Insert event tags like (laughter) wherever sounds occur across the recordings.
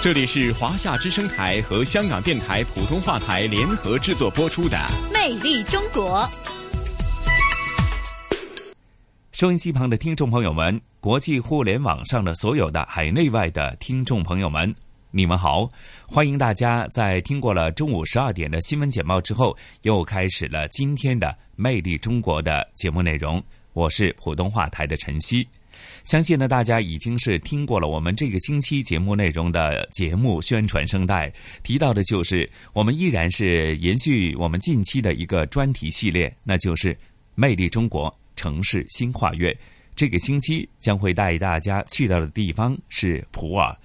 这里是华夏之声台和香港电台普通话台联合制作播出的《魅力中国》。收音机旁的听众朋友们，国际互联网上的所有的海内外的听众朋友们，你们好！欢迎大家在听过了中午十二点的新闻简报之后，又开始了今天的《魅力中国》的节目内容。我是普通话台的晨曦。相信呢，大家已经是听过了我们这个星期节目内容的节目宣传声带，提到的就是我们依然是延续我们近期的一个专题系列，那就是“魅力中国城市新跨越”。这个星期将会带大家去到的地方是普洱。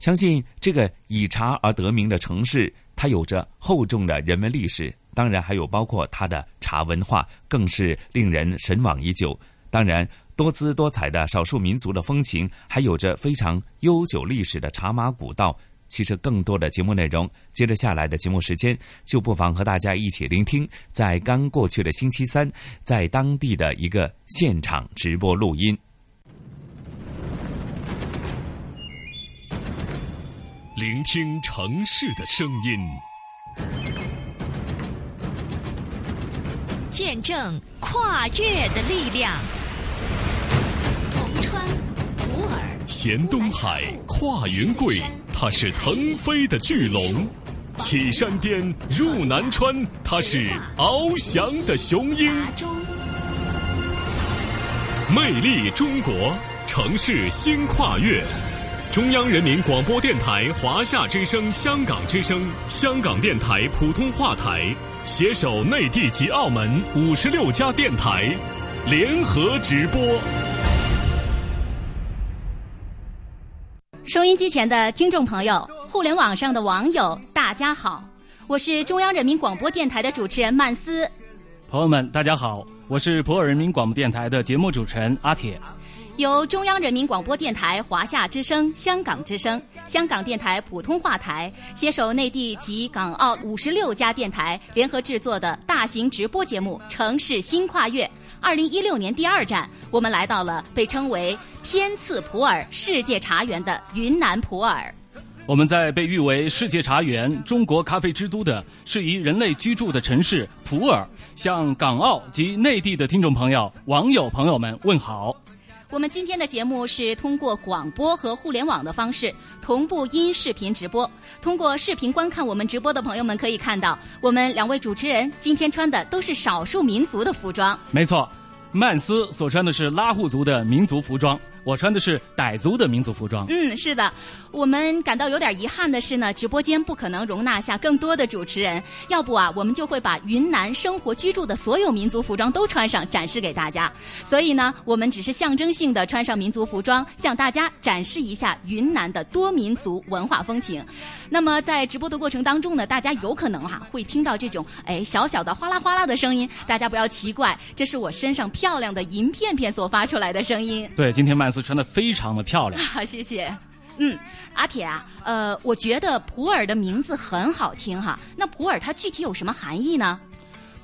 相信这个以茶而得名的城市，它有着厚重的人文历史，当然还有包括它的茶文化，更是令人神往已久。当然。多姿多彩的少数民族的风情，还有着非常悠久历史的茶马古道。其实，更多的节目内容，接着下来的节目时间，就不妨和大家一起聆听，在刚过去的星期三，在当地的一个现场直播录音。聆听城市的声音，见证跨越的力量。衔东海，跨云贵，它是腾飞的巨龙；起山巅，入南川，它是翱翔的雄鹰。魅力中国，城市新跨越。中央人民广播电台华夏之声、香港之声、香港电台普通话台携手内地及澳门五十六家电台联合直播。收音机前的听众朋友，互联网上的网友，大家好，我是中央人民广播电台的主持人曼斯。朋友们，大家好，我是普洱人民广播电台的节目主持人阿铁。由中央人民广播电台、华夏之声、香港之声、香港电台普通话台携手内地及港澳五十六家电台联合制作的大型直播节目《城市新跨越》。二零一六年第二站，我们来到了被称为“天赐普洱世界茶园”的云南普洱。我们在被誉为“世界茶园”、“中国咖啡之都”的适宜人类居住的城市普洱，向港澳及内地的听众朋友、网友朋友们问好。我们今天的节目是通过广播和互联网的方式同步音视频直播。通过视频观看我们直播的朋友们可以看到，我们两位主持人今天穿的都是少数民族的服装。没错，曼斯所穿的是拉祜族的民族服装。我穿的是傣族的民族服装。嗯，是的，我们感到有点遗憾的是呢，直播间不可能容纳下更多的主持人。要不啊，我们就会把云南生活居住的所有民族服装都穿上，展示给大家。所以呢，我们只是象征性的穿上民族服装，向大家展示一下云南的多民族文化风情。那么在直播的过程当中呢，大家有可能哈会听到这种哎小小的哗啦哗啦的声音，大家不要奇怪，这是我身上漂亮的银片片所发出来的声音。对，今天曼斯。穿的非常的漂亮，好，(laughs) 谢谢。嗯，阿铁啊，呃，我觉得普洱的名字很好听哈。那普洱它具体有什么含义呢？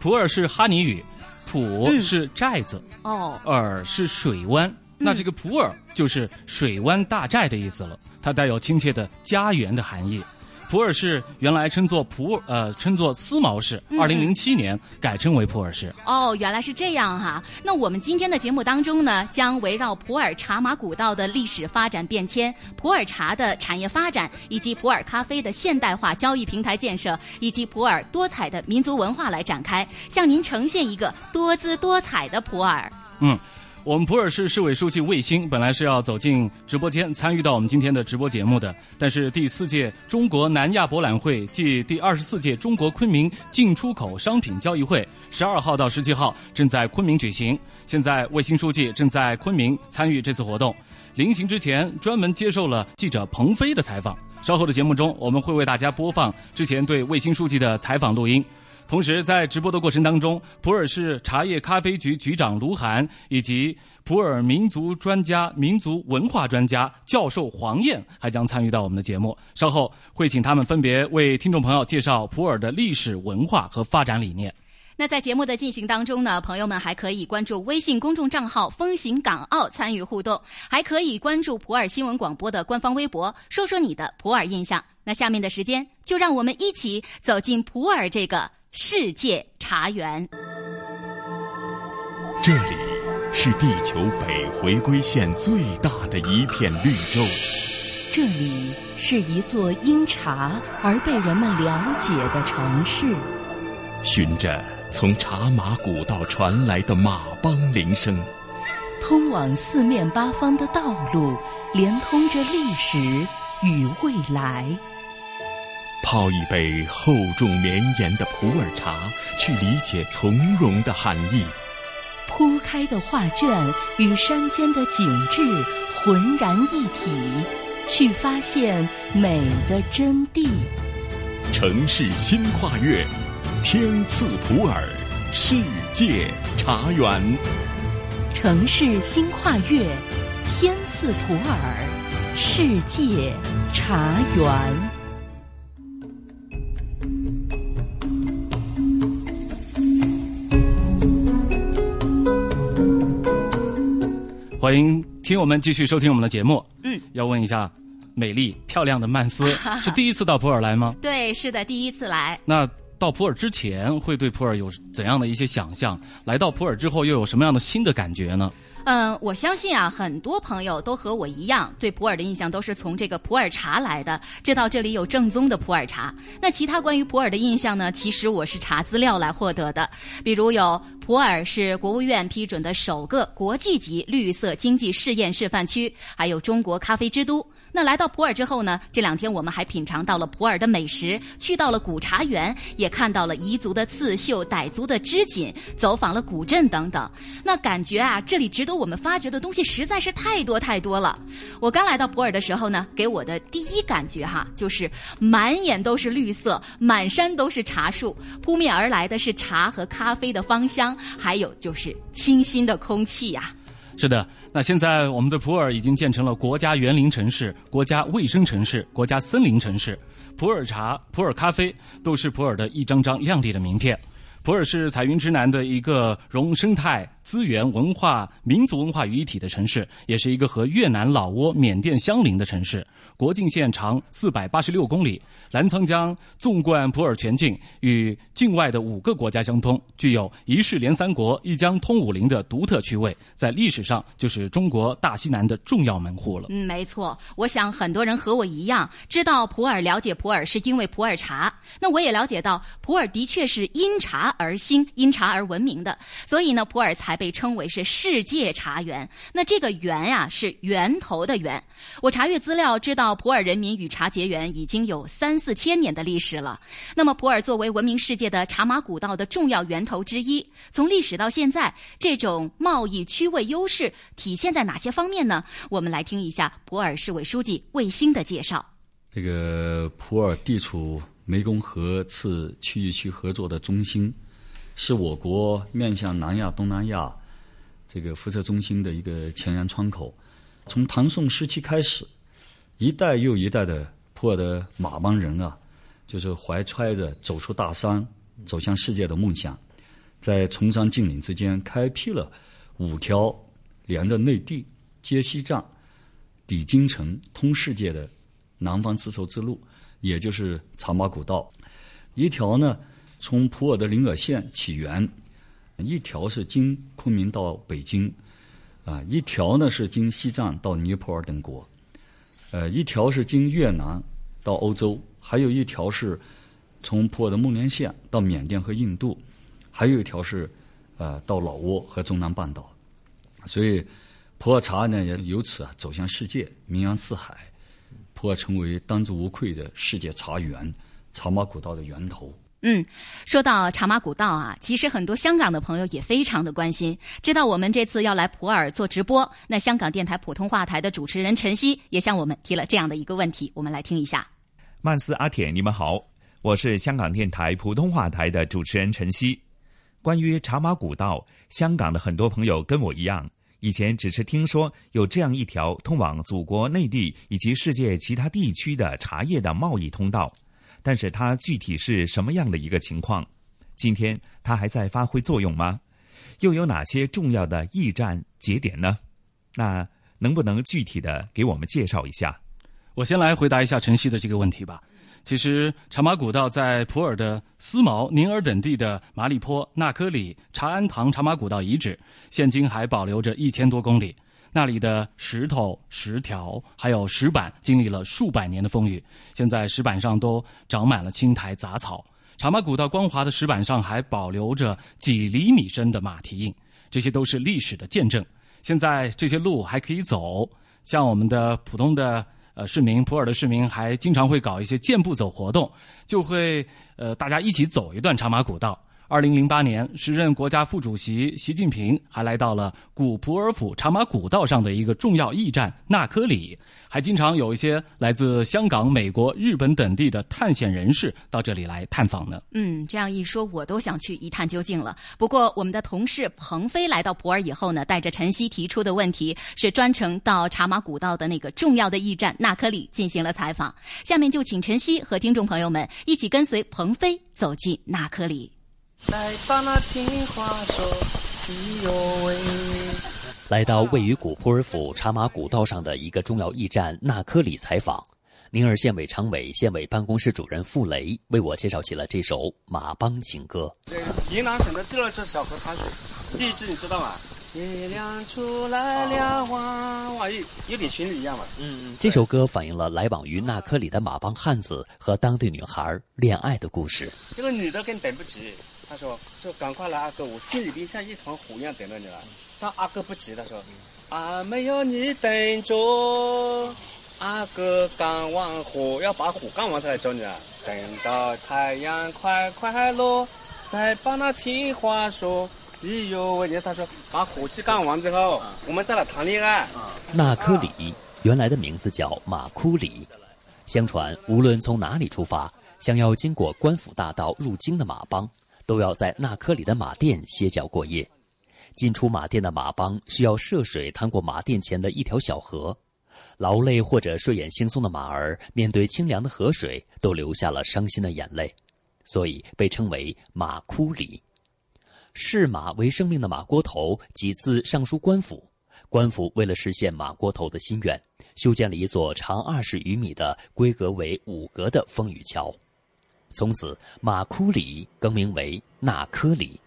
普洱是哈尼语，普是寨子，哦，洱是水湾，那这个普洱就是水湾大寨的意思了，它带有亲切的家园的含义。普洱市原来称作普呃称作思茅市，二零零七年改称为普洱市。哦，原来是这样哈。那我们今天的节目当中呢，将围绕普洱茶马古道的历史发展变迁、普洱茶的产业发展，以及普洱咖啡的现代化交易平台建设，以及普洱多彩的民族文化来展开，向您呈现一个多姿多彩的普洱。嗯。我们普洱市市委书记魏星本来是要走进直播间参与到我们今天的直播节目的，但是第四届中国南亚博览会暨第二十四届中国昆明进出口商品交易会十二号到十七号正在昆明举行，现在魏星书记正在昆明参与这次活动。临行之前专门接受了记者彭飞的采访。稍后的节目中，我们会为大家播放之前对卫星书记的采访录音。同时，在直播的过程当中，普洱市茶叶咖啡局局长卢涵以及普洱民族专家、民族文化专家教授黄燕还将参与到我们的节目。稍后会请他们分别为听众朋友介绍普洱的历史文化和发展理念。那在节目的进行当中呢，朋友们还可以关注微信公众账号“风行港澳”参与互动，还可以关注普洱新闻广播的官方微博，说说你的普洱印象。那下面的时间，就让我们一起走进普洱这个世界茶园。这里是地球北回归线最大的一片绿洲，这里是一座因茶而被人们了解的城市。循着从茶马古道传来的马帮铃声，通往四面八方的道路连通着历史与未来。泡一杯厚重绵延的普洱茶，去理解从容的含义。铺开的画卷与山间的景致浑然一体，去发现美的真谛。城市新跨越，天赐普洱世界茶园。城市新跨越，天赐普洱世界茶园。欢迎听我们继续收听我们的节目。嗯，要问一下，美丽漂亮的曼斯 (laughs) 是第一次到普洱来吗？对，是的，第一次来。那到普洱之前会对普洱有怎样的一些想象？来到普洱之后又有什么样的新的感觉呢？嗯，我相信啊，很多朋友都和我一样，对普洱的印象都是从这个普洱茶来的，知道这里有正宗的普洱茶。那其他关于普洱的印象呢？其实我是查资料来获得的，比如有普洱是国务院批准的首个国际级绿色经济试验示范区，还有中国咖啡之都。那来到普洱之后呢？这两天我们还品尝到了普洱的美食，去到了古茶园，也看到了彝族的刺绣、傣族的织锦，走访了古镇等等。那感觉啊，这里值得我们发掘的东西实在是太多太多了。我刚来到普洱的时候呢，给我的第一感觉哈，就是满眼都是绿色，满山都是茶树，扑面而来的是茶和咖啡的芳香，还有就是清新的空气呀。是的，那现在我们的普洱已经建成了国家园林城市、国家卫生城市、国家森林城市。普洱茶、普洱咖啡都是普洱的一张张亮丽的名片。普洱是彩云之南的一个融生态。资源、文化、民族文化于一体的城市，也是一个和越南、老挝、缅甸相邻的城市。国境线长四百八十六公里，澜沧江纵贯普洱全境，与境外的五个国家相通，具有一市连三国、一江通五邻的独特区位。在历史上，就是中国大西南的重要门户了。嗯，没错。我想很多人和我一样，知道普洱，了解普洱是因为普洱茶。那我也了解到，普洱的确是因茶而兴、因茶而闻名的。所以呢，普洱才。被称为是世界茶园，那这个“源”呀是源头的“源”。我查阅资料知道，普洱人民与茶结缘已经有三四千年的历史了。那么，普洱作为闻名世界的茶马古道的重要源头之一，从历史到现在，这种贸易区位优势体现在哪些方面呢？我们来听一下普洱市委书记魏新的介绍。这个普洱地处湄公河次区域区合作的中心。是我国面向南亚、东南亚这个辐射中心的一个前沿窗口。从唐宋时期开始，一代又一代的普洱的马帮人啊，就是怀揣着走出大山、走向世界的梦想，在崇山峻岭之间开辟了五条连着内地、接西藏、抵京城、通世界的南方丝绸之路，也就是茶马古道。一条呢。从普洱的临洱县起源，一条是经昆明到北京，啊，一条呢是经西藏到尼泊尔等国，呃，一条是经越南到欧洲，还有一条是从普洱的孟连县到缅甸和印度，还有一条是呃到老挝和中南半岛，所以普洱茶呢也由此啊走向世界，名扬四海，普洱成为当之无愧的世界茶园、茶马古道的源头。嗯，说到茶马古道啊，其实很多香港的朋友也非常的关心。知道我们这次要来普洱做直播，那香港电台普通话台的主持人陈曦也向我们提了这样的一个问题，我们来听一下。曼斯阿铁，你们好，我是香港电台普通话台的主持人陈曦。关于茶马古道，香港的很多朋友跟我一样，以前只是听说有这样一条通往祖国内地以及世界其他地区的茶叶的贸易通道，但是它具体是什么样的一个情况？今天它还在发挥作用吗？又有哪些重要的驿站节点呢？那能不能具体的给我们介绍一下？我先来回答一下晨曦的这个问题吧。其实，茶马古道在普洱的思茅、宁洱等地的麻栗坡、纳科里、茶庵堂茶马古道遗址，现今还保留着一千多公里。那里的石头、石条还有石板，经历了数百年的风雨，现在石板上都长满了青苔杂草。茶马古道光滑的石板上还保留着几厘米深的马蹄印，这些都是历史的见证。现在这些路还可以走，像我们的普通的。呃，市民普洱的市民还经常会搞一些健步走活动，就会呃大家一起走一段茶马古道。二零零八年，时任国家副主席习近平还来到了古普洱府茶马古道上的一个重要驿站纳科里，还经常有一些来自香港、美国、日本等地的探险人士到这里来探访呢。嗯，这样一说，我都想去一探究竟了。不过，我们的同事彭飞来到普洱以后呢，带着晨曦提出的问题，是专程到茶马古道的那个重要的驿站纳科里进行了采访。下面就请晨曦和听众朋友们一起跟随彭飞走进纳科里。再把那情话说，哎呦喂。来到位于古普尔府茶马古道上的一个重要驿站纳科里采访，宁洱县委常委、县委办公室主任傅雷为我介绍起了这首马帮情歌。云南省的第二支小河滩水，第一支你知道吗？月亮出来了，哇哇，有有点旋律一样嘛。嗯嗯。这首歌反映了来往于纳科里的马帮汉子和当地女孩恋爱的故事。这个女的更等不及。她说：“就赶快来，阿哥，我心里边像一团火一样等着你了。”但阿哥不急，他说：“啊，没有你等着，阿哥干完活要把活干完才来找你啊。等到太阳快快落，再把那情话说。哎呦，我他说把火气干完之后，我们再来谈恋爱。”纳科里原来的名字叫马库里，相传无论从哪里出发，想要经过官府大道入京的马帮。都要在纳科里的马店歇脚过夜，进出马店的马帮需要涉水趟过马店前的一条小河，劳累或者睡眼惺忪的马儿面对清凉的河水，都流下了伤心的眼泪，所以被称为马哭里。视马为生命的马锅头几次上书官府，官府为了实现马锅头的心愿，修建了一座长二十余米的、规格为五格的风雨桥。从此，马库里更名为纳科里，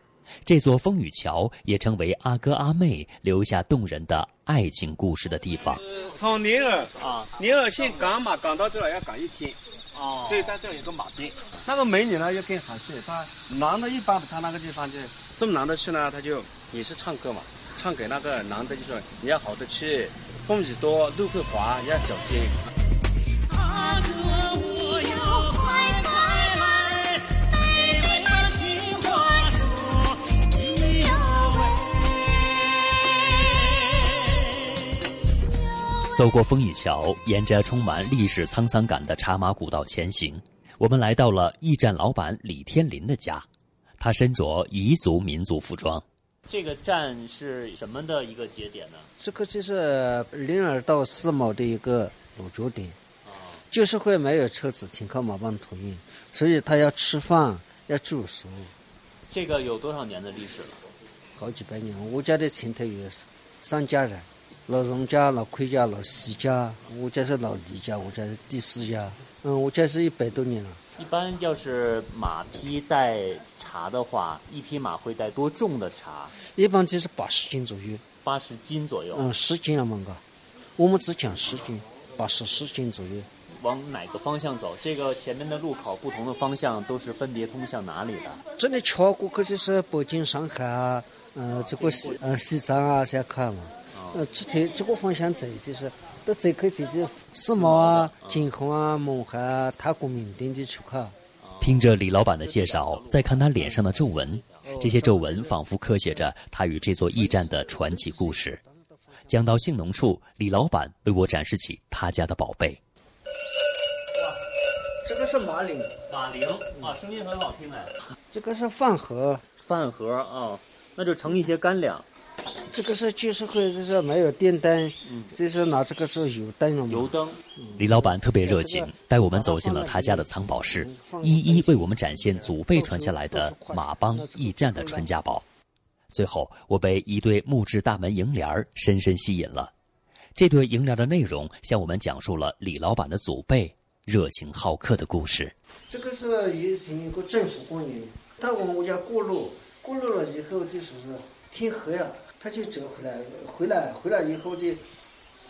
这座风雨桥也成为阿哥阿妹留下动人的爱情故事的地方。从宁洱啊，宁洱县赶马赶到这儿要赶一天，哦，所以在这儿有个马店。那个美女呢又更好吃，她男的一般不唱那个地方，就送男的去呢，他就也是唱歌嘛，唱给那个男的就说你要好的去，风雨多，路会滑，要小心。走过风雨桥，沿着充满历史沧桑感的茶马古道前行，我们来到了驿站老板李天林的家。他身着彝族民族服装。这个站是什么的一个节点呢？这个就是灵耳到思茅的一个落脚点。就是会没有车子，请靠马帮托运，所以他要吃饭，要住宿。这个有多少年的历史了？好几百年。我家的前头有三家人。老荣家、老奎家、老西家，我家是老李家，我家是第四家。嗯，我家是一百多年了。一般要是马匹带茶的话，一匹马会带多重的茶？一般就是八十斤左右。八十斤左右。嗯，十斤了嘛哥，我们只讲十斤，八十十斤左右。往哪个方向走？这个前面的路口不同的方向都是分别通向哪里的？这里桥过去就是北京、上海啊，嗯，这个西呃西藏啊，先看嘛。呃，这条这个方向走，就是到走可以走走思茅啊、金虹啊、勐海啊、泰国、缅甸的出口。听着李老板的介绍，再看他脸上的皱纹，这些皱纹仿佛刻写着他与这座驿站的传奇故事。讲到性农处，李老板为我展示起他家的宝贝。这个是马铃，马铃啊，声音很好听哎。这个是饭盒，饭盒啊，那就盛一些干粮。这个是旧社会，就是没有电灯，就是拿这个做油灯了嘛。油灯。李老板特别热情，带我们走进了他家的藏宝室，一一为我们展现祖辈传下来的马帮驿站的传家宝。最后，我被一对木质大门楹联深深吸引了。这对楹联的内容向我们讲述了李老板的祖辈热情好客的故事。这个是以前一个政府官员，他往我家过路，过路了以后就是天黑了。他就折回来，回来回来以后就，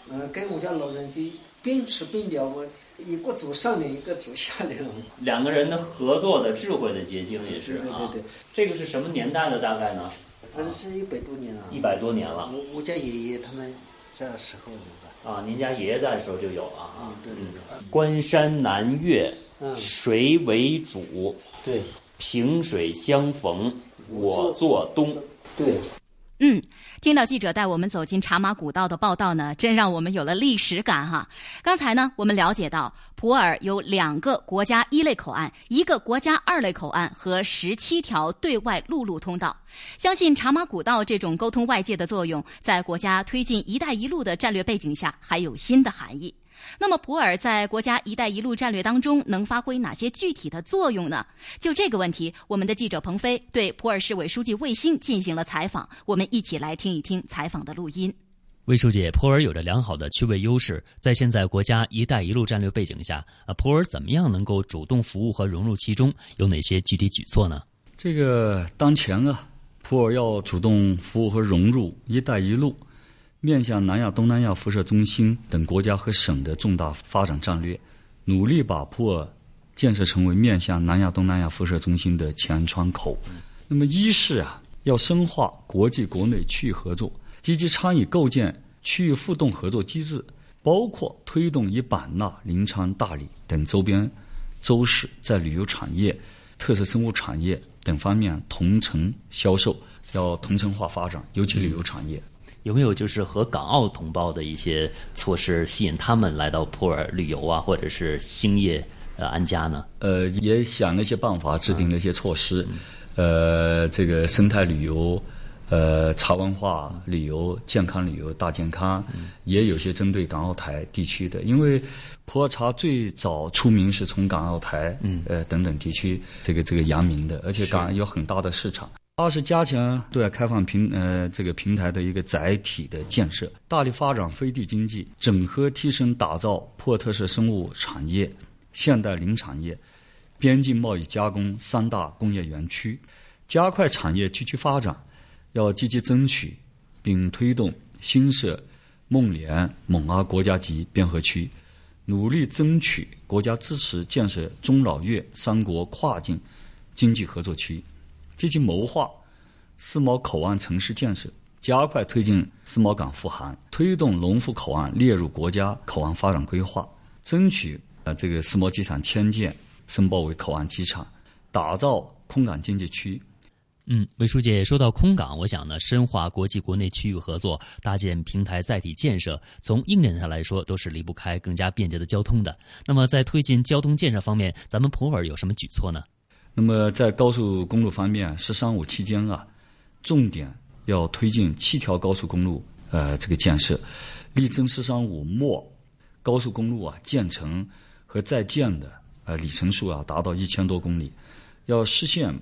嗯，跟我家老人就边吃边聊，我一个走上脸，一个走下脸了。两个人的合作的智慧的结晶也是啊。对对对，这个是什么年代的？大概呢？反正是一百多年了。一百多年了。我我家爷爷他们在的时候有的。啊，您家爷爷在的时候就有了啊。对对对。关山难越，谁为主。对。萍水相逢，我做东。对。嗯，听到记者带我们走进茶马古道的报道呢，真让我们有了历史感哈。刚才呢，我们了解到普洱有两个国家一类口岸，一个国家二类口岸和十七条对外陆路通道。相信茶马古道这种沟通外界的作用，在国家推进“一带一路”的战略背景下，还有新的含义。那么，普洱在国家“一带一路”战略当中能发挥哪些具体的作用呢？就这个问题，我们的记者鹏飞对普洱市委书记魏星进行了采访。我们一起来听一听采访的录音。魏书记，普洱有着良好的区位优势，在现在国家“一带一路”战略背景下，啊，普洱怎么样能够主动服务和融入其中？有哪些具体举措呢？这个当前啊，普洱要主动服务和融入“一带一路”。面向南亚、东南亚辐射中心等国家和省的重大发展战略，努力把普洱建设成为面向南亚、东南亚辐射中心的前窗口。那么，一是啊，要深化国际、国内区域合作，积极参与构建区域互动合作机制，包括推动以版纳、临沧、大理等周边州市在旅游产业、特色生物产业等方面同城销售，要同城化发展，尤其旅游产业。有没有就是和港澳同胞的一些措施，吸引他们来到普洱旅游啊，或者是兴业呃安家呢？呃，也想了一些办法，制定了一些措施，呃，这个生态旅游、呃茶文化旅游、健康旅游、大健康，也有些针对港澳台地区的，因为普洱茶最早出名是从港澳台，嗯。呃等等地区这个这个扬名的，而且港有很大的市场。二是加强对外开放平呃这个平台的一个载体的建设，大力发展飞地经济，整合提升打造破特色生物产业、现代林产业、边境贸易加工三大工业园区，加快产业集聚发展，要积极争取并推动新设孟连、勐阿国家级边河区，努力争取国家支持建设中老粤三国跨境经济合作区。积极谋划思茅口岸城市建设，加快推进思茅港复航，推动龙湖口岸列入国家口岸发展规划，争取呃这个思茅机场迁建申报为口岸机场，打造空港经济区。嗯，魏书记说到空港，我想呢，深化国际国内区域合作，搭建平台载体建设，从硬件上来说都是离不开更加便捷的交通的。那么在推进交通建设方面，咱们普洱有什么举措呢？那么在高速公路方面，“十三五”期间啊，重点要推进七条高速公路呃这个建设，力争“十三五”末高速公路啊建成和在建的呃里程数啊达到一千多公里，要实现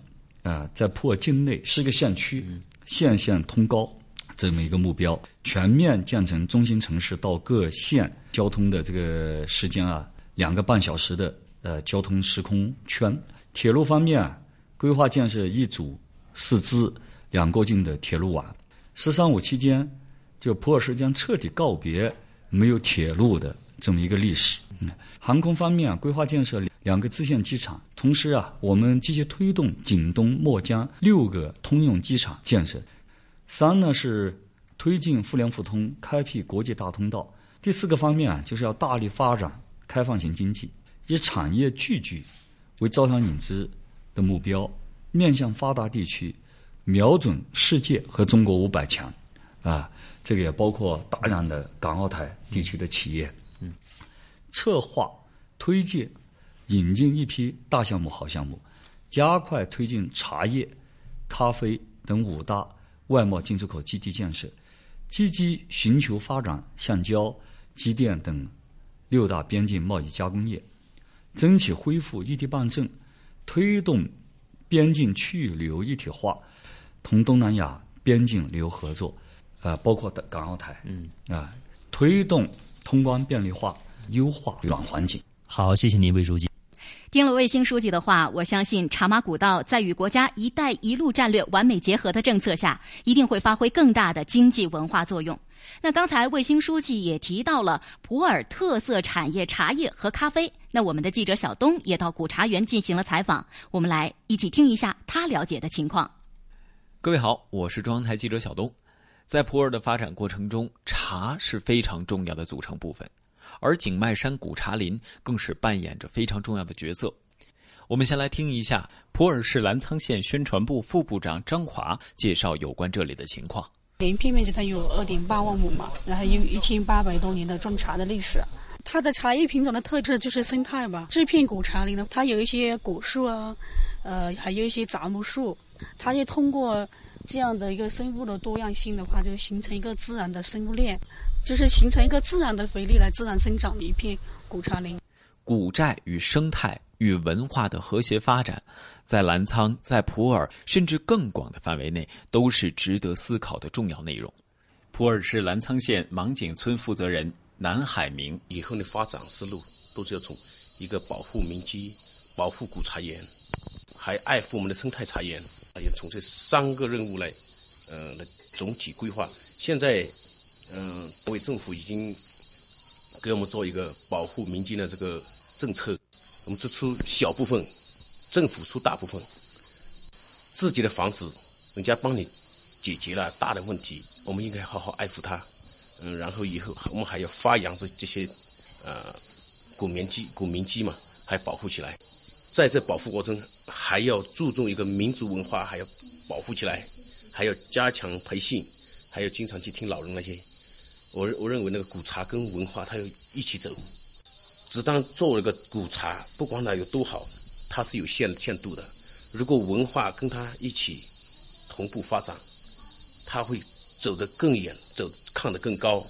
啊在破境内十个县区县县通高这么一个目标，全面建成中心城市到各县交通的这个时间啊两个半小时的呃交通时空圈。铁路方面，规划建设一组四支两过境的铁路网。“十三五”期间，就普洱市将彻底告别没有铁路的这么一个历史。航空方面，规划建设两个支线机场，同时啊，我们积极推动景东、墨江六个通用机场建设。三呢是推进互联互通，开辟国际大通道。第四个方面啊，就是要大力发展开放型经济，以产业聚集。为招商引资的目标，面向发达地区，瞄准世界和中国五百强，啊，这个也包括大量的港澳台地区的企业。嗯，策划推介引进一批大项目、好项目，加快推进茶叶、咖啡等五大外贸进出口基地建设，积极寻求发展橡胶、机电等六大边境贸易加工业。争取恢复异地办证，推动边境区域旅游一体化，同东南亚边境旅游合作，啊，包括的港澳台，嗯，啊，推动通关便利化，优化软环境。好，谢谢您，魏书记。听了卫星书记的话，我相信茶马古道在与国家“一带一路”战略完美结合的政策下，一定会发挥更大的经济文化作用。那刚才卫星书记也提到了普洱特色产业茶叶和咖啡。那我们的记者小东也到古茶园进行了采访，我们来一起听一下他了解的情况。各位好，我是中央台记者小东。在普洱的发展过程中，茶是非常重要的组成部分，而景迈山古茶林更是扮演着非常重要的角色。我们先来听一下普洱市澜沧县宣传部副部长张华介绍有关这里的情况。连片面积它有二点八万亩嘛，然后有一千八百多年的种茶的历史。它的茶叶品种的特质就是生态吧。这片古茶林呢，它有一些果树啊，呃，还有一些杂木树，它就通过这样的一个生物的多样性的话，就形成一个自然的生物链，就是形成一个自然的肥力来自然生长的一片古茶林。古寨与生态与文化的和谐发展。在澜沧、在普洱，甚至更广的范围内，都是值得思考的重要内容。普洱市澜沧县芒景村负责人南海明：以后的发展思路都是要从一个保护民居、保护古茶园，还爱护我们的生态茶园，要从这三个任务来，呃，来总体规划。现在，嗯，为政府已经给我们做一个保护民居的这个政策，我们只出小部分。政府出大部分，自己的房子，人家帮你解决了大的问题，我们应该好好爱护它，嗯，然后以后我们还要发扬这这些，呃，古民居、古民居嘛，还保护起来，在这保护过程还要注重一个民族文化，还要保护起来，还要加强培训，还要经常去听老人那些，我我认为那个古茶跟文化它要一起走，只当做一个古茶，不管它有多好。它是有限限度的，如果文化跟它一起同步发展，它会走得更远，走看得更高。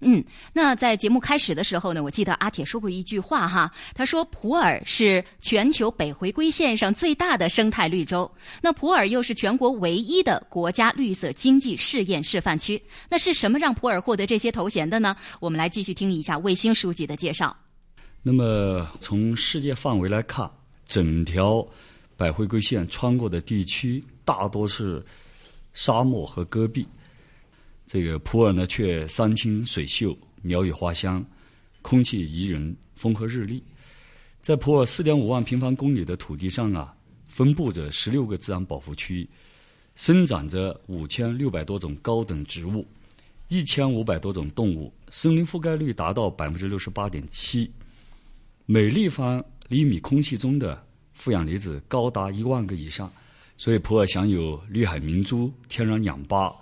嗯，那在节目开始的时候呢，我记得阿铁说过一句话哈，他说普洱是全球北回归线上最大的生态绿洲，那普洱又是全国唯一的国家绿色经济试验示范区。那是什么让普洱获得这些头衔的呢？我们来继续听一下卫星书记的介绍。那么从世界范围来看。整条百回归线穿过的地区大多是沙漠和戈壁，这个普洱呢却山清水秀、鸟语花香、空气宜人、风和日丽。在普洱四点五万平方公里的土地上啊，分布着十六个自然保护区，生长着五千六百多种高等植物，一千五百多种动物，森林覆盖率达到百分之六十八点七，每立方。厘米空气中的负氧离子高达一万个以上，所以普洱享有“绿海明珠”、“天然氧吧”、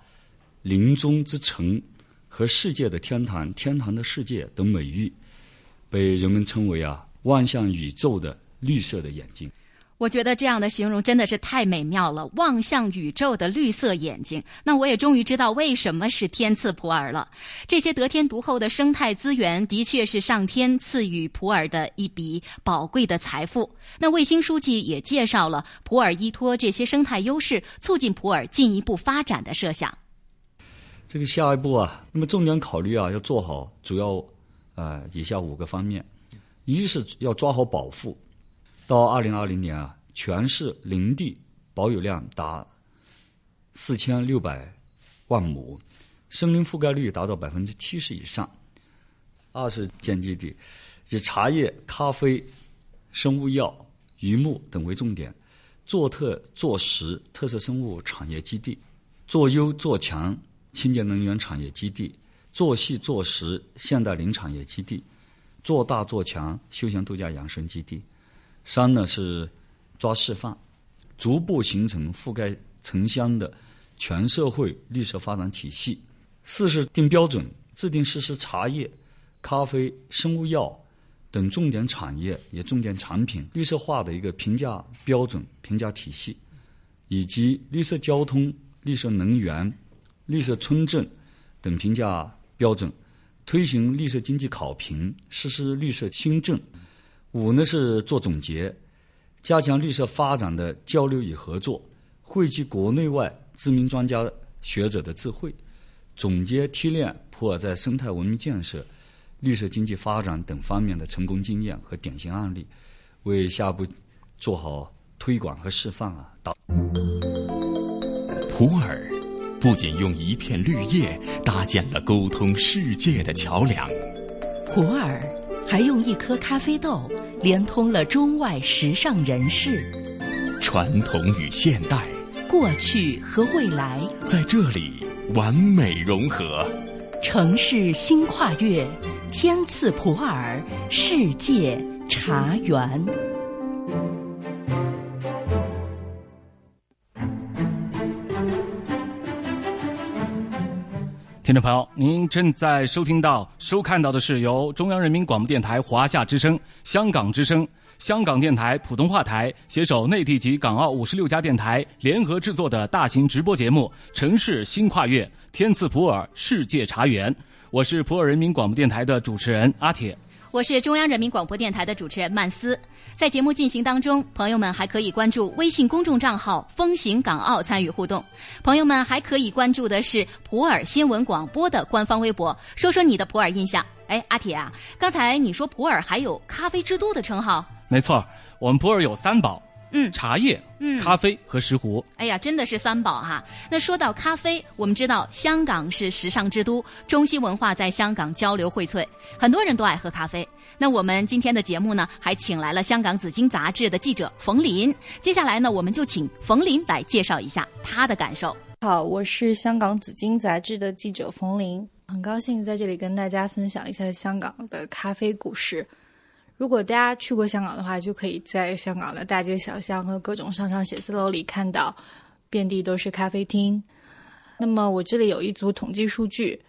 “林中之城”和“世界的天堂”、“天堂的世界”等美誉，被人们称为啊“万象宇宙的绿色的眼睛”。我觉得这样的形容真的是太美妙了，望向宇宙的绿色眼睛。那我也终于知道为什么是天赐普洱了。这些得天独厚的生态资源，的确是上天赐予普洱的一笔宝贵的财富。那卫星书记也介绍了普洱依托这些生态优势，促进普洱进一步发展的设想。这个下一步啊，那么重点考虑啊，要做好主要呃以下五个方面：一是要抓好保护。到二零二零年啊，全市林地保有量达四千六百万亩，森林覆盖率达到百分之七十以上。二是建基地，以茶叶、咖啡、生物药、渔牧等为重点，做特做实特色生物产业基地，做优做强清洁能源产业基地，做细做实现代林产业基地，做大做强休闲度假养生基地。三呢是抓示范，逐步形成覆盖城乡的全社会绿色发展体系。四是定标准，制定实施茶叶、咖啡、生物药等重点产业也重点产品绿色化的一个评价标准、评价体系，以及绿色交通、绿色能源、绿色村镇等评价标准。推行绿色经济考评，实施绿色新政。五呢是做总结，加强绿色发展的交流与合作，汇集国内外知名专家学者的智慧，总结提炼普洱在生态文明建设、绿色经济发展等方面的成功经验和典型案例，为下一步做好推广和示范啊导。普洱不仅用一片绿叶搭建了沟通世界的桥梁，普洱还用一颗咖啡豆连通了中外时尚人士，传统与现代，过去和未来在这里完美融合。城市新跨越，天赐普洱世界茶园。听众朋友，您正在收听到、收看到的是由中央人民广播电台华夏之声、香港之声、香港电台普通话台携手内地及港澳五十六家电台联合制作的大型直播节目《城市新跨越》，天赐普洱世界茶园。我是普洱人民广播电台的主持人阿铁。我是中央人民广播电台的主持人曼斯，在节目进行当中，朋友们还可以关注微信公众账号“风行港澳”参与互动。朋友们还可以关注的是普洱新闻广播的官方微博，说说你的普洱印象。哎，阿铁啊，刚才你说普洱还有“咖啡之都”的称号？没错，我们普洱有三宝。嗯，茶叶、嗯，咖啡和石斛。哎呀，真的是三宝哈。那说到咖啡，我们知道香港是时尚之都，中西文化在香港交流荟萃，很多人都爱喝咖啡。那我们今天的节目呢，还请来了香港紫金杂志的记者冯林。接下来呢，我们就请冯林来介绍一下他的感受。好，我是香港紫金杂志的记者冯林，很高兴在这里跟大家分享一下香港的咖啡故事。如果大家去过香港的话，就可以在香港的大街小巷和各种商场写字楼里看到，遍地都是咖啡厅。那么我这里有一组统计数据，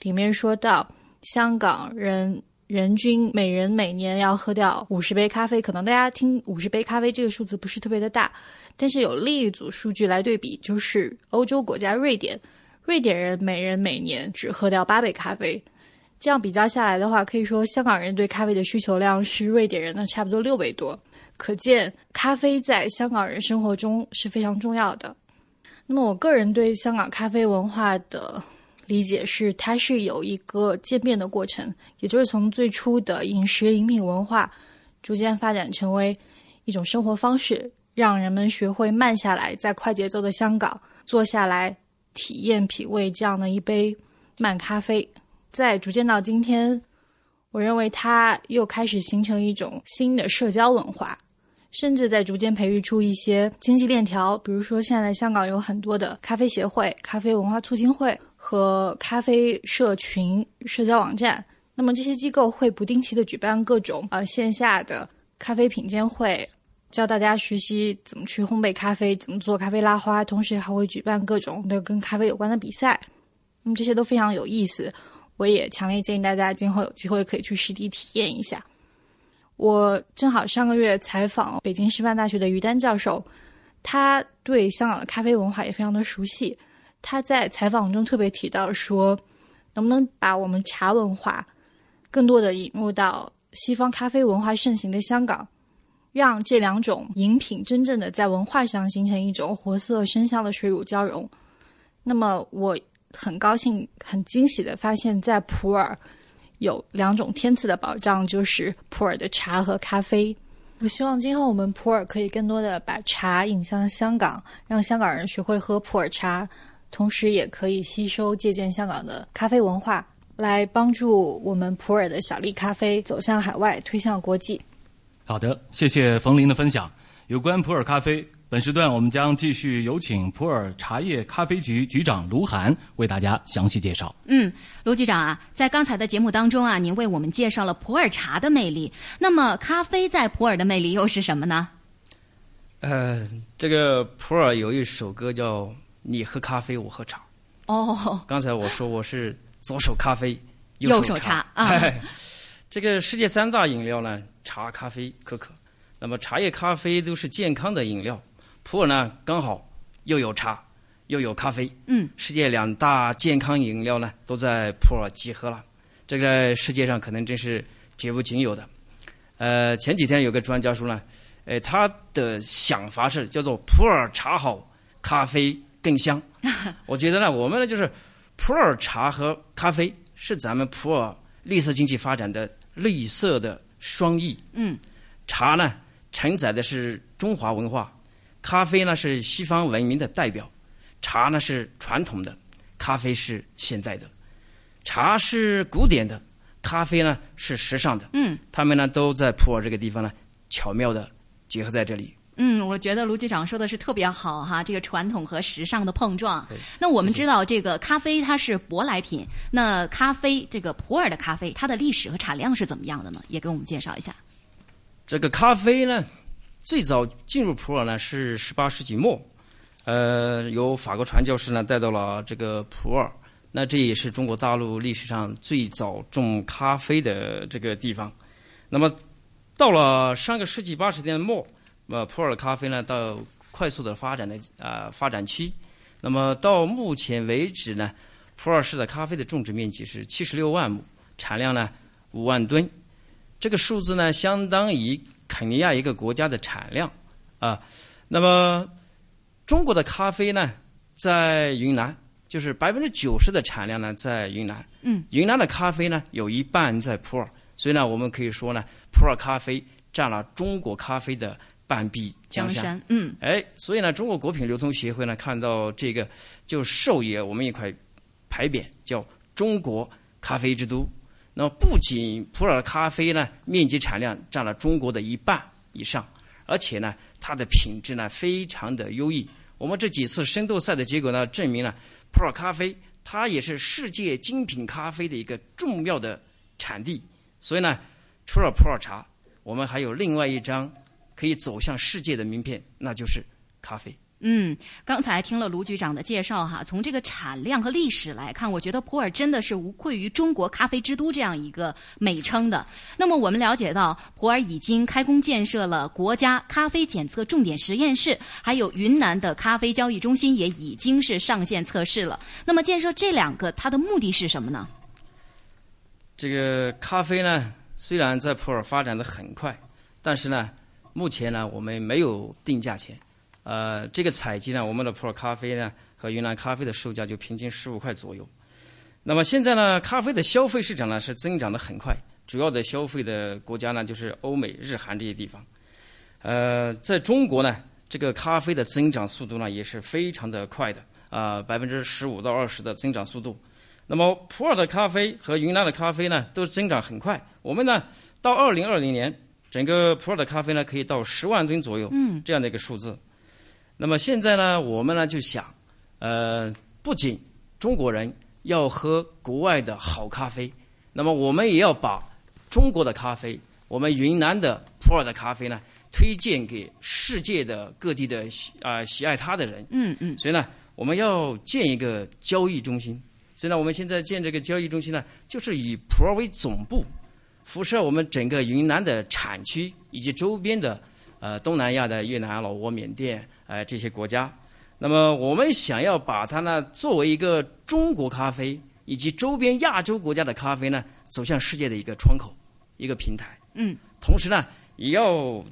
里面说到香港人人均每人每年要喝掉五十杯咖啡。可能大家听五十杯咖啡这个数字不是特别的大，但是有另一组数据来对比，就是欧洲国家瑞典，瑞典人每人每年只喝掉八杯咖啡。这样比较下来的话，可以说香港人对咖啡的需求量是瑞典人的差不多六倍多，可见咖啡在香港人生活中是非常重要的。那么，我个人对香港咖啡文化的理解是，它是有一个渐变的过程，也就是从最初的饮食饮品文化，逐渐发展成为一种生活方式，让人们学会慢下来，在快节奏的香港坐下来体验品味这样的一杯慢咖啡。在逐渐到今天，我认为它又开始形成一种新的社交文化，甚至在逐渐培育出一些经济链条。比如说，现在香港有很多的咖啡协会、咖啡文化促进会和咖啡社群社交网站。那么这些机构会不定期的举办各种呃线下的咖啡品鉴会，教大家学习怎么去烘焙咖啡、怎么做咖啡拉花，同时还会举办各种的跟咖啡有关的比赛。那么这些都非常有意思。我也强烈建议大家今后有机会可以去实地体验一下。我正好上个月采访北京师范大学的于丹教授，他对香港的咖啡文化也非常的熟悉。他在采访中特别提到说，能不能把我们茶文化更多的引入到西方咖啡文化盛行的香港，让这两种饮品真正的在文化上形成一种活色生香的水乳交融。那么我。很高兴、很惊喜的发现，在普洱有两种天赐的保障，就是普洱的茶和咖啡。我希望今后我们普洱可以更多的把茶引向香港，让香港人学会喝普洱茶，同时也可以吸收借鉴香港的咖啡文化，来帮助我们普洱的小粒咖啡走向海外，推向国际。好的，谢谢冯林的分享。有关普洱咖啡。本时段我们将继续有请普洱茶叶咖啡局局长卢涵为大家详细介绍。嗯，卢局长啊，在刚才的节目当中啊，您为我们介绍了普洱茶的魅力。那么，咖啡在普洱的魅力又是什么呢？呃，这个普洱有一首歌叫《你喝咖啡，我喝茶》。哦，(laughs) 刚才我说我是左手咖啡，右手茶啊。(laughs) 这个世界三大饮料呢，茶、咖啡、可可。那么茶叶、咖啡都是健康的饮料。普洱呢，刚好又有茶又有咖啡，嗯，世界两大健康饮料呢都在普洱集合了，这个世界上可能真是绝无仅有的。呃，前几天有个专家说呢，呃，他的想法是叫做普洱茶好，咖啡更香。我觉得呢，我们呢就是普洱茶和咖啡是咱们普洱绿色经济发展的绿色的双翼。嗯，茶呢承载的是中华文化。咖啡呢是西方文明的代表，茶呢是传统的，咖啡是现代的，茶是古典的，咖啡呢是时尚的。嗯，他们呢都在普洱这个地方呢巧妙的结合在这里。嗯，我觉得卢局长说的是特别好哈，这个传统和时尚的碰撞。那我们知道这个咖啡它是舶来品，那咖啡这个普洱的咖啡它的历史和产量是怎么样的呢？也给我们介绍一下。这个咖啡呢？最早进入普洱呢是十八世纪末，呃，由法国传教士呢带到了这个普洱，那这也是中国大陆历史上最早种咖啡的这个地方。那么到了上个世纪八十年代末，呃，普洱咖啡呢到快速的发展的啊发展期。那么到目前为止呢，普洱市的咖啡的种植面积是七十六万亩，产量呢五万吨，这个数字呢相当于。肯尼亚一个国家的产量啊，那么中国的咖啡呢，在云南就是百分之九十的产量呢在云南。嗯，云南的咖啡呢有一半在普洱，所以呢我们可以说呢，普洱咖啡占了中国咖啡的半壁江山。嗯，哎，所以呢中国果品流通协会呢看到这个就授予我们一块牌匾，叫中国咖啡之都。那么不仅普洱咖啡呢面积产量占了中国的一半以上，而且呢它的品质呢非常的优异。我们这几次深度赛的结果呢证明了普洱咖啡它也是世界精品咖啡的一个重要的产地。所以呢，除了普洱茶，我们还有另外一张可以走向世界的名片，那就是咖啡。嗯，刚才听了卢局长的介绍哈，从这个产量和历史来看，我觉得普洱真的是无愧于中国咖啡之都这样一个美称的。那么我们了解到，普洱已经开工建设了国家咖啡检测重点实验室，还有云南的咖啡交易中心也已经是上线测试了。那么建设这两个，它的目的是什么呢？这个咖啡呢，虽然在普洱发展的很快，但是呢，目前呢，我们没有定价钱。呃，这个采集呢，我们的普洱咖啡呢和云南咖啡的售价就平均十五块左右。那么现在呢，咖啡的消费市场呢是增长的很快，主要的消费的国家呢就是欧美、日韩这些地方。呃，在中国呢，这个咖啡的增长速度呢也是非常的快的，啊，百分之十五到二十的增长速度。那么普洱的咖啡和云南的咖啡呢都增长很快。我们呢到二零二零年，整个普洱的咖啡呢可以到十万吨左右，嗯，这样的一个数字。那么现在呢，我们呢就想，呃，不仅中国人要喝国外的好咖啡，那么我们也要把中国的咖啡，我们云南的普洱的咖啡呢，推荐给世界的各地的啊喜爱它的人。嗯嗯。所以呢，我们要建一个交易中心。所以呢，我们现在建这个交易中心呢，就是以普洱为总部，辐射我们整个云南的产区以及周边的呃东南亚的越南、老挝、缅甸。哎，这些国家，那么我们想要把它呢作为一个中国咖啡以及周边亚洲国家的咖啡呢走向世界的一个窗口，一个平台。嗯，同时呢也要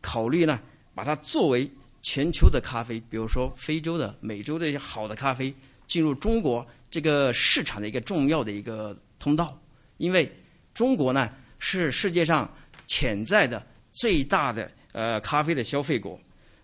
考虑呢把它作为全球的咖啡，比如说非洲的、美洲的一些好的咖啡进入中国这个市场的一个重要的一个通道，因为中国呢是世界上潜在的最大的呃咖啡的消费国。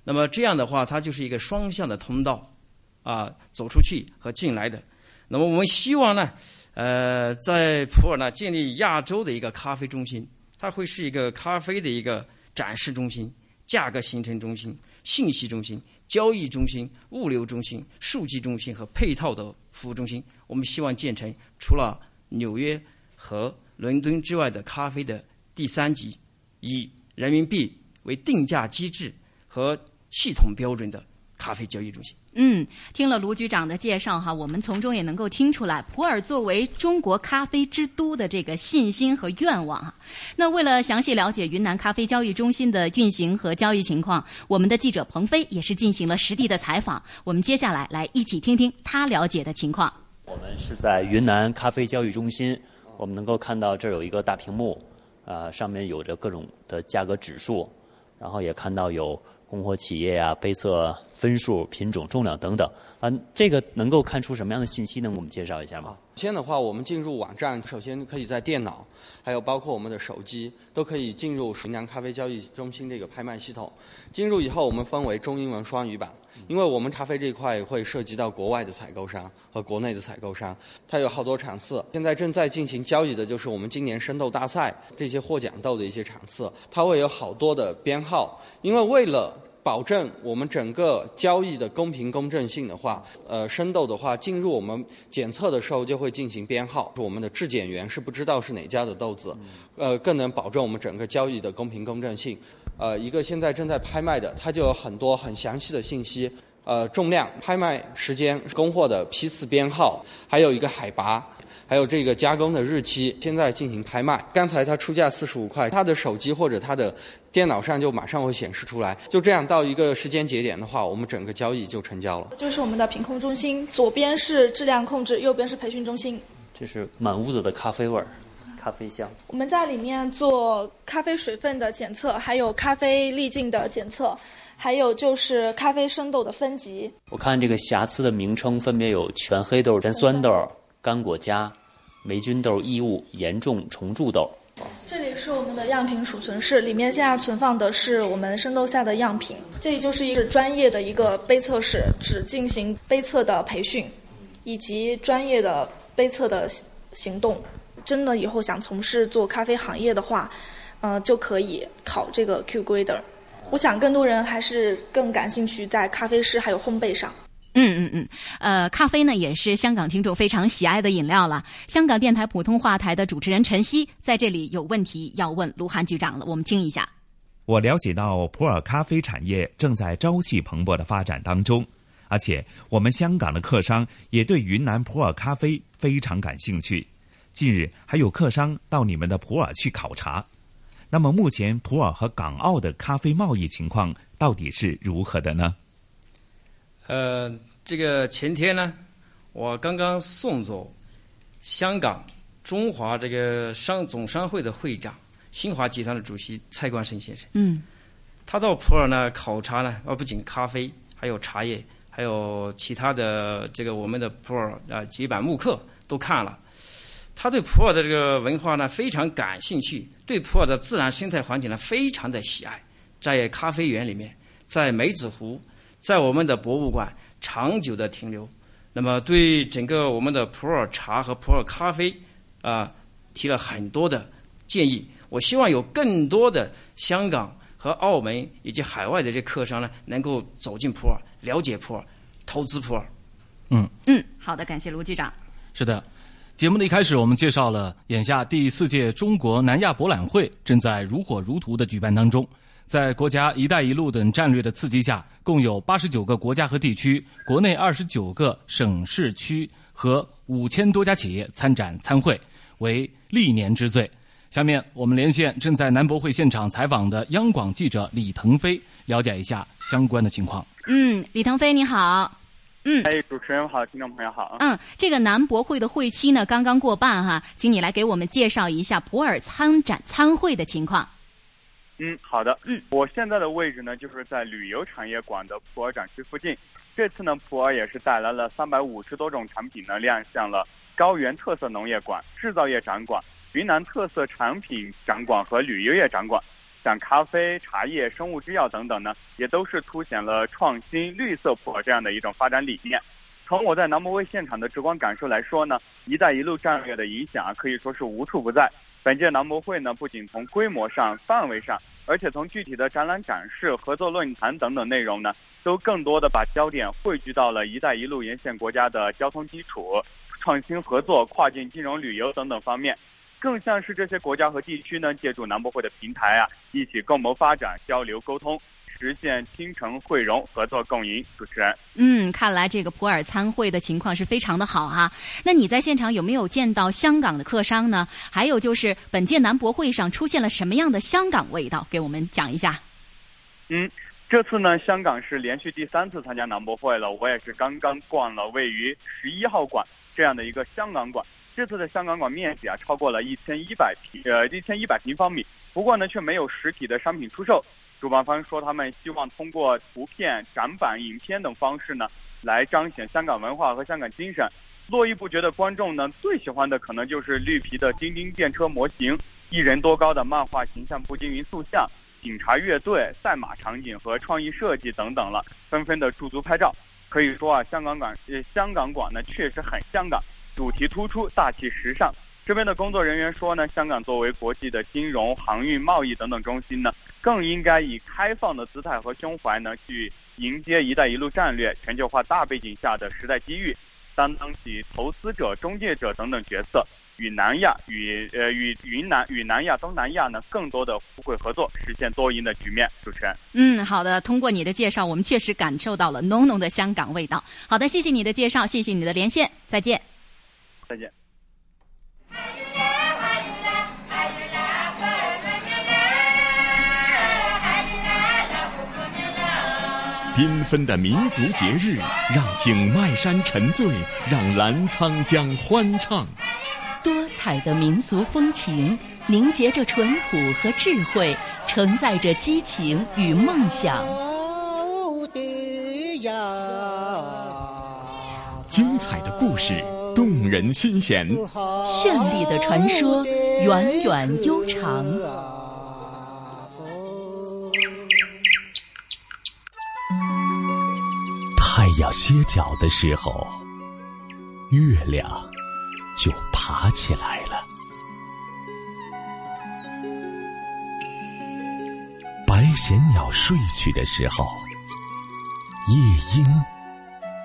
那么这样的话，它就是一个双向的通道，啊，走出去和进来的。那么我们希望呢，呃，在普洱呢建立亚洲的一个咖啡中心，它会是一个咖啡的一个展示中心、价格形成中心、信息中心、交易中心、物流中心、数据中心和配套的服务中心。我们希望建成除了纽约和伦敦之外的咖啡的第三级，以人民币为定价机制和系统标准的咖啡交易中心。嗯，听了卢局长的介绍哈，我们从中也能够听出来，普洱作为中国咖啡之都的这个信心和愿望哈。那为了详细了解云南咖啡交易中心的运行和交易情况，我们的记者鹏飞也是进行了实地的采访。我们接下来来一起听听他了解的情况。我们是在云南咖啡交易中心，我们能够看到这儿有一个大屏幕，啊，上面有着各种的价格指数，然后也看到有。供货企业呀，杯测分数、品种、重量等等啊，这个能够看出什么样的信息呢？我们介绍一下吗？首先的话，我们进入网站，首先可以在电脑，还有包括我们的手机，都可以进入云南咖啡交易中心这个拍卖系统。进入以后，我们分为中英文双语版，因为我们咖啡这一块会涉及到国外的采购商和国内的采购商，它有好多场次。现在正在进行交易的就是我们今年生豆大赛这些获奖豆的一些场次，它会有好多的编号，因为为了保证我们整个交易的公平公正性的话，呃，生豆的话进入我们检测的时候就会进行编号，我们的质检员是不知道是哪家的豆子，呃，更能保证我们整个交易的公平公正性。呃，一个现在正在拍卖的，它就有很多很详细的信息，呃，重量、拍卖时间、供货的批次编号，还有一个海拔。还有这个加工的日期，现在进行拍卖。刚才他出价四十五块，他的手机或者他的电脑上就马上会显示出来。就这样到一个时间节点的话，我们整个交易就成交了。就是我们的品控中心，左边是质量控制，右边是培训中心。这是满屋子的咖啡味儿，咖啡香。我们在里面做咖啡水分的检测，还有咖啡粒径的检测，还有就是咖啡生豆的分级。我看这个瑕疵的名称分别有全黑豆、全酸豆、干果加。霉菌豆异物严重虫蛀豆。这里是我们的样品储存室，里面现在存放的是我们生豆赛的样品。这里就是一个专业的一个杯测室，只进行杯测的培训，以及专业的杯测的行动。真的以后想从事做咖啡行业的话，呃，就可以考这个 Q Grader。我想更多人还是更感兴趣在咖啡师还有烘焙上。嗯嗯嗯，呃，咖啡呢也是香港听众非常喜爱的饮料了。香港电台普通话台的主持人陈曦在这里有问题要问卢汉局长了，我们听一下。我了解到普洱咖啡产业正在朝气蓬勃的发展当中，而且我们香港的客商也对云南普洱咖啡非常感兴趣。近日还有客商到你们的普洱去考察。那么目前普洱和港澳的咖啡贸易情况到底是如何的呢？呃，这个前天呢，我刚刚送走香港中华这个商总商会的会长新华集团的主席蔡冠生先生。嗯，他到普洱呢考察呢，啊，不仅咖啡，还有茶叶，还有其他的这个我们的普洱啊几版木刻都看了。他对普洱的这个文化呢非常感兴趣，对普洱的自然生态环境呢非常的喜爱。在咖啡园里面，在梅子湖。在我们的博物馆长久的停留，那么对整个我们的普洱茶和普洱咖啡啊提了很多的建议。我希望有更多的香港和澳门以及海外的这客商呢，能够走进普洱，了解普洱，投资普洱。嗯嗯，好的，感谢卢局长。是的，节目的一开始我们介绍了，眼下第四届中国南亚博览会正在如火如荼的举办当中。在国家“一带一路”等战略的刺激下，共有八十九个国家和地区、国内二十九个省市区和五千多家企业参展参会，为历年之最。下面我们连线正在南博会现场采访的央广记者李腾飞，了解一下相关的情况。嗯，李腾飞你好。嗯，哎，主持人好，听众朋友好。嗯，这个南博会的会期呢刚刚过半哈，请你来给我们介绍一下普洱参展参会的情况。嗯，好的。嗯，我现在的位置呢，就是在旅游产业馆的普洱展区附近。这次呢，普洱也是带来了三百五十多种产品呢，亮相了高原特色农业馆、制造业展馆、云南特色产品展馆和旅游业展馆。像咖啡、茶叶、生物制药等等呢，也都是凸显了创新绿色普洱这样的一种发展理念。从我在南博会现场的直观感受来说呢，“一带一路”战略的影响啊，可以说是无处不在。本届南博会呢，不仅从规模上、范围上，而且从具体的展览展示、合作论坛等等内容呢，都更多的把焦点汇聚到了“一带一路”沿线国家的交通基础、创新合作、跨境金融、旅游等等方面，更像是这些国家和地区呢，借助南博会的平台啊，一起共谋发展、交流沟通。实现亲诚汇融、合作共赢。主持人，嗯，看来这个普洱参会的情况是非常的好哈。那你在现场有没有见到香港的客商呢？还有就是本届南博会上出现了什么样的香港味道？给我们讲一下。嗯，这次呢，香港是连续第三次参加南博会了。我也是刚刚逛了位于十一号馆这样的一个香港馆。这次的香港馆面积啊，超过了一千一百平呃一千一百平方米，不过呢，却没有实体的商品出售。主办方说，他们希望通过图片、展板、影片等方式呢，来彰显香港文化和香港精神。络绎不绝的观众呢，最喜欢的可能就是绿皮的叮叮电车模型、一人多高的漫画形象布金云塑像、警察乐队、赛马场景和创意设计等等了，纷纷的驻足拍照。可以说啊，香港馆香港馆呢确实很香港，主题突出，大气时尚。这边的工作人员说呢，香港作为国际的金融、航运、贸易等等中心呢，更应该以开放的姿态和胸怀呢，去迎接“一带一路”战略全球化大背景下的时代机遇，担当起投资者、中介者等等角色，与南亚、与呃与云南、与南亚、东南亚呢，更多的互惠合作，实现多赢的局面。主持人，嗯，好的，通过你的介绍，我们确实感受到了浓浓的香港味道。好的，谢谢你的介绍，谢谢你的连线，再见。再见。缤纷的民族节日，让景迈山沉醉，让澜沧江欢唱。多彩的民俗风情，凝结着淳朴和智慧，承载着激情与梦想。精彩的故事，动人心弦；绚丽的传说，源远悠长。太阳歇脚的时候，月亮就爬起来了。白衔鸟睡去的时候，夜莺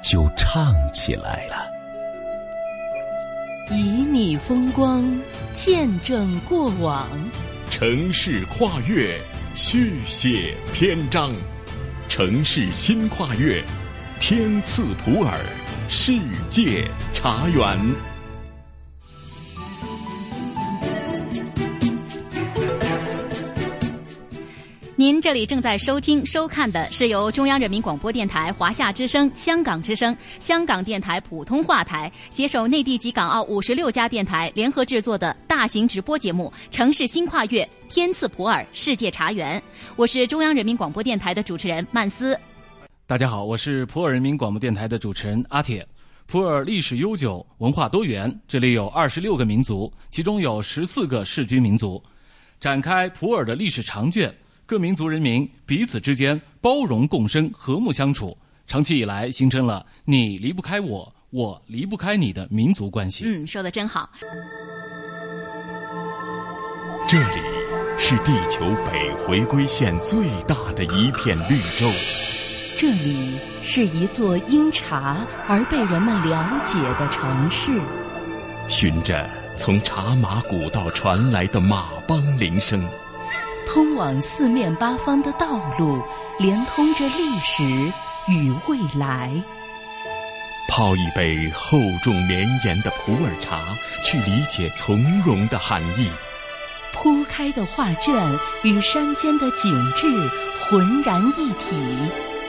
就唱起来了。旖旎风光，见证过往；城市跨越，续写篇章；城市新跨越。天赐普洱，世界茶园。您这里正在收听、收看的是由中央人民广播电台、华夏之声、香港之声、香港电台普通话台携手内地及港澳五十六家电台联合制作的大型直播节目《城市新跨越·天赐普洱世界茶园》。我是中央人民广播电台的主持人曼斯。大家好，我是普洱人民广播电台的主持人阿铁。普洱历史悠久，文化多元，这里有二十六个民族，其中有十四个世居民族。展开普洱的历史长卷，各民族人民彼此之间包容共生、和睦相处，长期以来形成了你离不开我，我离不开你的民族关系。嗯，说的真好。这里是地球北回归线最大的一片绿洲。这里是一座因茶而被人们了解的城市。循着从茶马古道传来的马帮铃声，通往四面八方的道路，连通着历史与未来。泡一杯厚重绵延的普洱茶，去理解从容的含义。铺开的画卷与山间的景致浑然一体。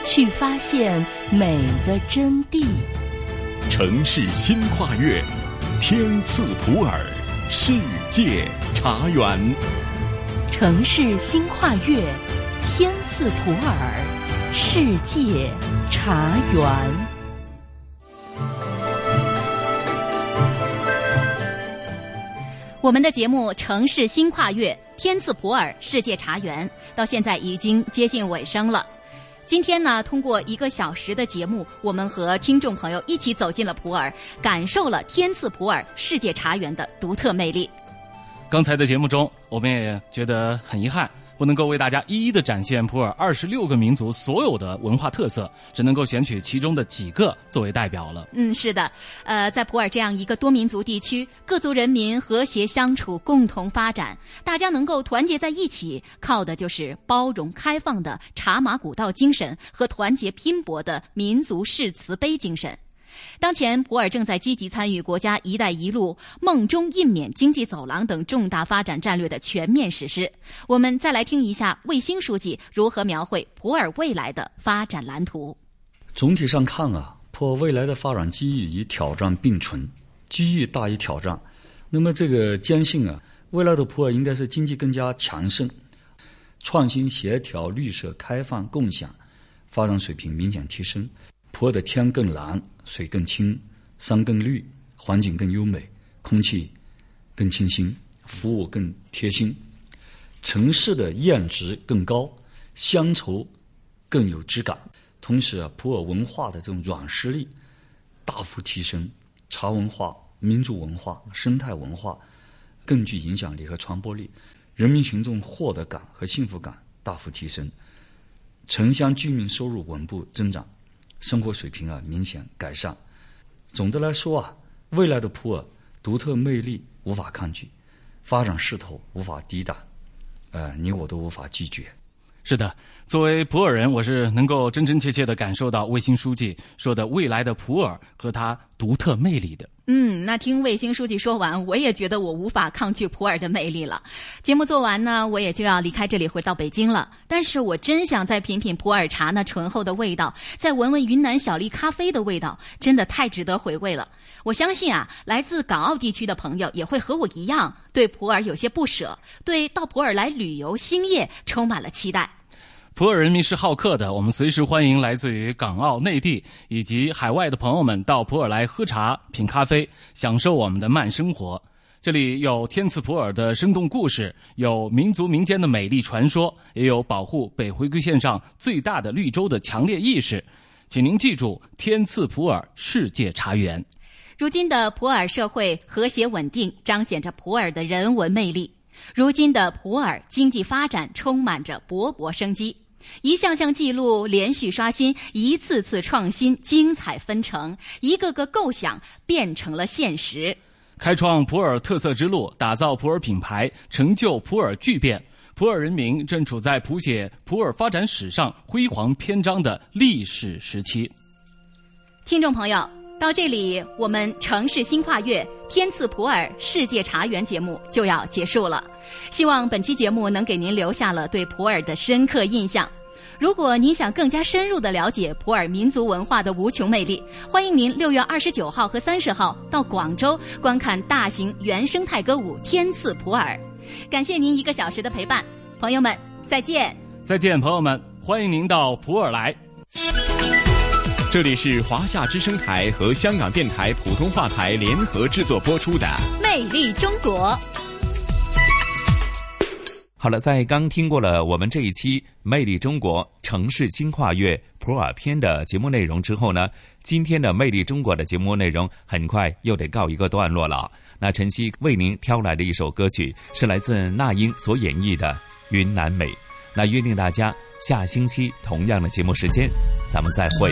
去发现美的真谛。城市新跨越，天赐普洱，世界茶园。城市新跨越，天赐普洱，世界茶园。我们的节目《城市新跨越，天赐普洱，世界茶园》到现在已经接近尾声了。今天呢，通过一个小时的节目，我们和听众朋友一起走进了普洱，感受了天赐普洱世界茶园的独特魅力。刚才的节目中，我们也觉得很遗憾，不能够为大家一一的展现普洱二十六个民族所有的文化特色，只能够选取其中的几个作为代表了。嗯，是的，呃，在普洱这样一个多民族地区，各族人民和谐相处，共同发展，大家能够团结在一起，靠的就是包容开放的茶马古道精神和团结拼搏的民族誓词碑精神。当前，普洱正在积极参与国家“一带一路”、梦中印缅经济走廊等重大发展战略的全面实施。我们再来听一下卫星书记如何描绘普洱未来的发展蓝图。总体上看啊，普洱未来的发展机遇与挑战并存，机遇大于挑战。那么这个坚信啊，未来的普洱应该是经济更加强盛，创新、协调、绿色、开放、共享，发展水平明显提升。普洱的天更蓝，水更清，山更绿，环境更优美，空气更清新，服务更贴心，城市的艳值更高，乡愁更有质感。同时啊，普洱文化的这种软实力大幅提升，茶文化、民族文化、生态文化更具影响力和传播力，人民群众获得感和幸福感大幅提升，城乡居民收入稳步增长。生活水平啊明显改善。总的来说啊，未来的普洱独特魅力无法抗拒，发展势头无法抵挡，呃，你我都无法拒绝。是的，作为普洱人，我是能够真真切切的感受到卫星书记说的未来的普洱和它独特魅力的。嗯，那听卫星书记说完，我也觉得我无法抗拒普洱的魅力了。节目做完呢，我也就要离开这里回到北京了。但是我真想再品品普洱茶那醇厚的味道，再闻闻云南小粒咖啡的味道，真的太值得回味了。我相信啊，来自港澳地区的朋友也会和我一样，对普洱有些不舍，对到普洱来旅游兴业充满了期待。普洱人民是好客的，我们随时欢迎来自于港澳、内地以及海外的朋友们到普洱来喝茶、品咖啡，享受我们的慢生活。这里有天赐普洱的生动故事，有民族民间的美丽传说，也有保护北回归线上最大的绿洲的强烈意识。请您记住，天赐普洱世界茶园。如今的普洱社会和谐稳定，彰显着普洱的人文魅力。如今的普洱经济发展充满着勃勃生机。一项项记录连续刷新，一次次创新，精彩纷呈，一个个构想变成了现实。开创普洱特色之路，打造普洱品牌，成就普洱巨变。普洱人民正处在谱写普洱发展史上辉煌篇章的历史时期。听众朋友，到这里，我们城市新跨越天赐普洱世界茶园节目就要结束了。希望本期节目能给您留下了对普洱的深刻印象。如果您想更加深入的了解普洱民族文化的无穷魅力，欢迎您六月二十九号和三十号到广州观看大型原生态歌舞《天赐普洱》。感谢您一个小时的陪伴，朋友们，再见！再见，朋友们，欢迎您到普洱来。这里是华夏之声台和香港电台普通话台联合制作播出的《魅力中国》。好了，在刚听过了我们这一期《魅力中国城市新跨越普洱篇》的节目内容之后呢，今天的《魅力中国》的节目内容很快又得告一个段落了。那晨曦为您挑来的一首歌曲是来自那英所演绎的《云南美》。那约定大家下星期同样的节目时间，咱们再会。